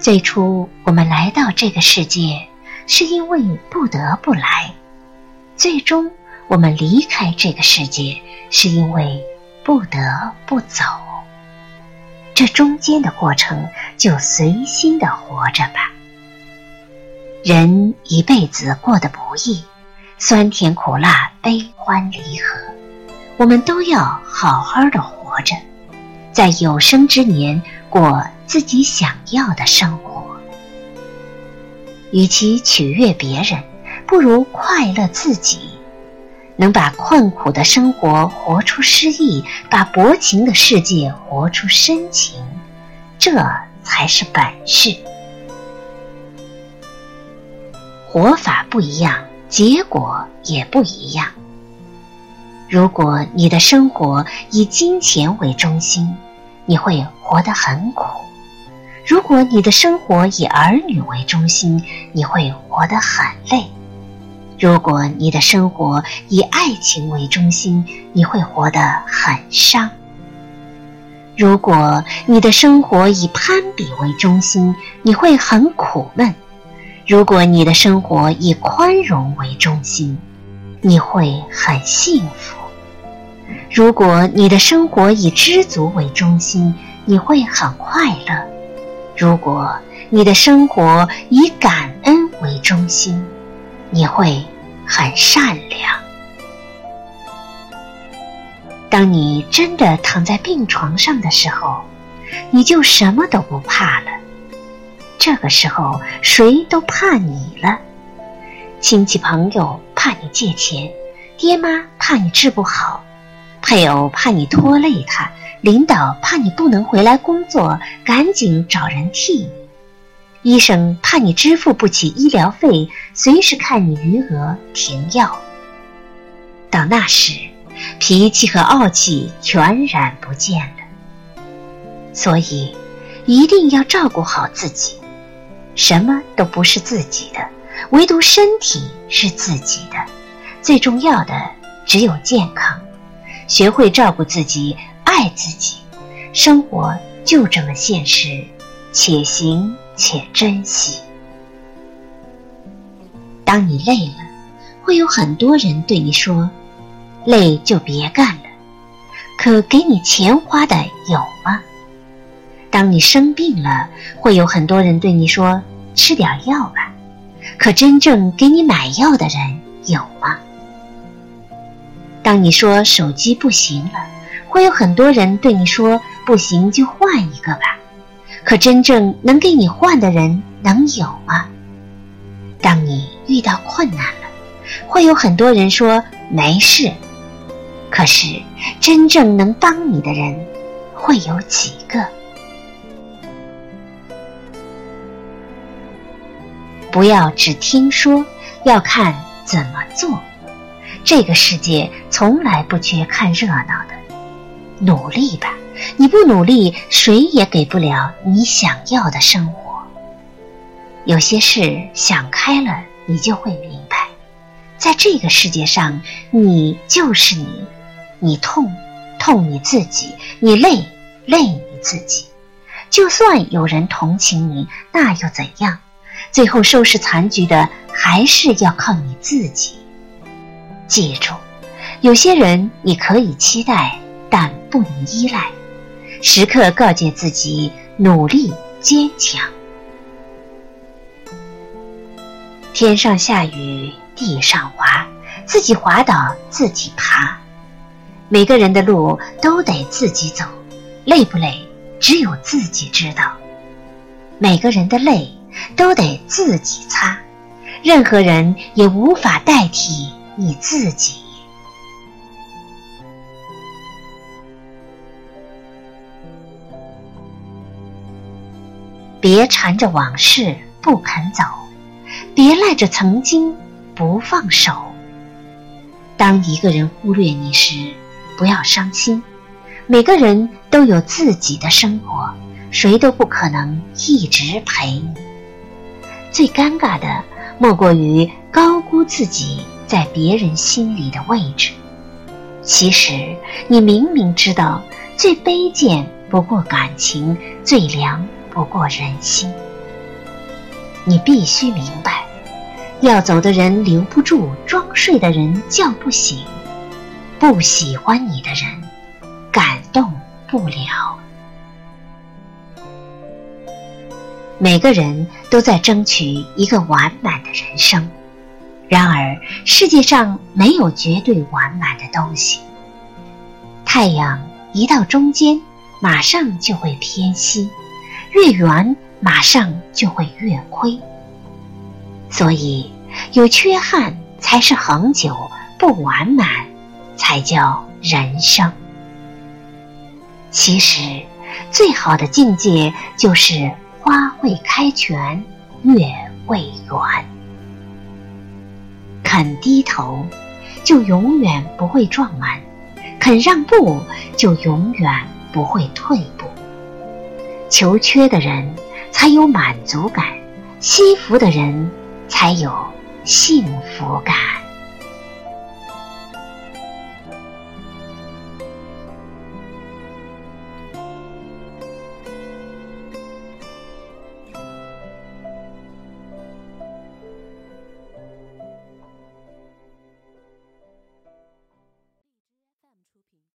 最初我们来到这个世界，是因为不得不来；最终我们离开这个世界，是因为不得不走。这中间的过程，就随心的活着吧。人一辈子过得不易，酸甜苦辣、悲欢离合，我们都要好好的活着，在有生之年过自己想要的生活。与其取悦别人，不如快乐自己。能把困苦的生活活出诗意，把薄情的世界活出深情，这才是本事。活法不一样，结果也不一样。如果你的生活以金钱为中心，你会活得很苦；如果你的生活以儿女为中心，你会活得很累。如果你的生活以爱情为中心，你会活得很伤；如果你的生活以攀比为中心，你会很苦闷；如果你的生活以宽容为中心，你会很幸福；如果你的生活以知足为中心，你会很快乐；如果你的生活以感恩为中心，你会。很善良。当你真的躺在病床上的时候，你就什么都不怕了。这个时候，谁都怕你了。亲戚朋友怕你借钱，爹妈怕你治不好，配偶怕你拖累他，领导怕你不能回来工作，赶紧找人替你。医生怕你支付不起医疗费，随时看你余额停药。到那时，脾气和傲气全然不见了。所以，一定要照顾好自己。什么都不是自己的，唯独身体是自己的。最重要的只有健康。学会照顾自己，爱自己，生活就这么现实。且行且珍惜。当你累了，会有很多人对你说：“累就别干了。”可给你钱花的有吗？当你生病了，会有很多人对你说：“吃点药吧。”可真正给你买药的人有吗？当你说手机不行了，会有很多人对你说：“不行就换一个吧。”可真正能给你换的人能有吗？当你遇到困难了，会有很多人说没事。可是真正能帮你的人会有几个？不要只听说，要看怎么做。这个世界从来不缺看热闹的，努力吧。你不努力，谁也给不了你想要的生活。有些事想开了，你就会明白，在这个世界上，你就是你，你痛痛你自己，你累累你自己。就算有人同情你，那又怎样？最后收拾残局的还是要靠你自己。记住，有些人你可以期待，但不能依赖。时刻告诫自己努力坚强。天上下雨，地上滑，自己滑倒自己爬。每个人的路都得自己走，累不累，只有自己知道。每个人的泪都得自己擦，任何人也无法代替你自己。别缠着往事不肯走，别赖着曾经不放手。当一个人忽略你时，不要伤心。每个人都有自己的生活，谁都不可能一直陪你。最尴尬的莫过于高估自己在别人心里的位置。其实你明明知道，最卑贱不过感情，最凉。不过人心，你必须明白，要走的人留不住，装睡的人叫不醒，不喜欢你的人感动不了。每个人都在争取一个完满的人生，然而世界上没有绝对完满的东西。太阳一到中间，马上就会偏西，越圆马上就会越亏。所以，有缺憾才是恒久，不完满才叫人生。其实，最好的境界就是。花未开全，月未圆。肯低头，就永远不会撞满；肯让步，就永远不会退步。求缺的人才有满足感，惜福的人才有幸福感。